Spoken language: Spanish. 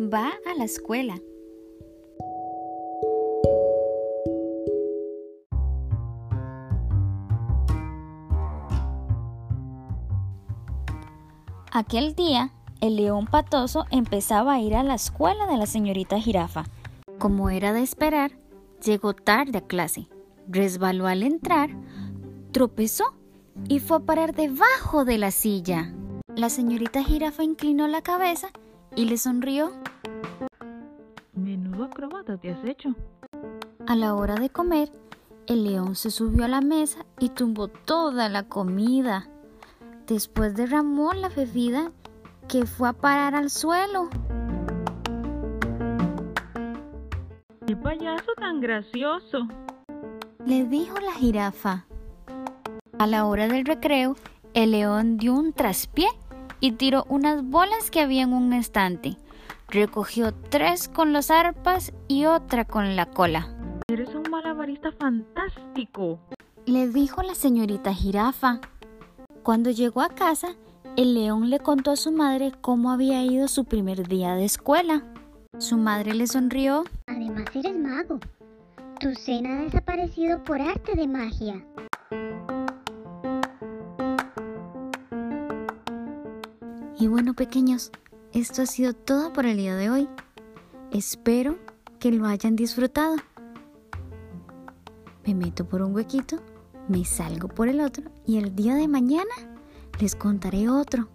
va a la escuela. Aquel día, el león patoso empezaba a ir a la escuela de la señorita jirafa. Como era de esperar, llegó tarde a clase, resbaló al entrar, tropezó y fue a parar debajo de la silla. La señorita jirafa inclinó la cabeza y le sonrió. Menudo acrobata te has hecho. A la hora de comer, el león se subió a la mesa y tumbó toda la comida. Después derramó la bebida que fue a parar al suelo. ¡Qué payaso tan gracioso! Le dijo la jirafa. A la hora del recreo, el león dio un traspié y tiró unas bolas que había en un estante. Recogió tres con las arpas y otra con la cola. Eres un malabarista fantástico. Le dijo la señorita jirafa. Cuando llegó a casa, el león le contó a su madre cómo había ido su primer día de escuela. Su madre le sonrió. Además eres mago. Tu cena ha desaparecido por arte de magia. Y bueno, pequeños, esto ha sido todo por el día de hoy. Espero que lo hayan disfrutado. Me meto por un huequito me salgo por el otro y el día de mañana les contaré otro.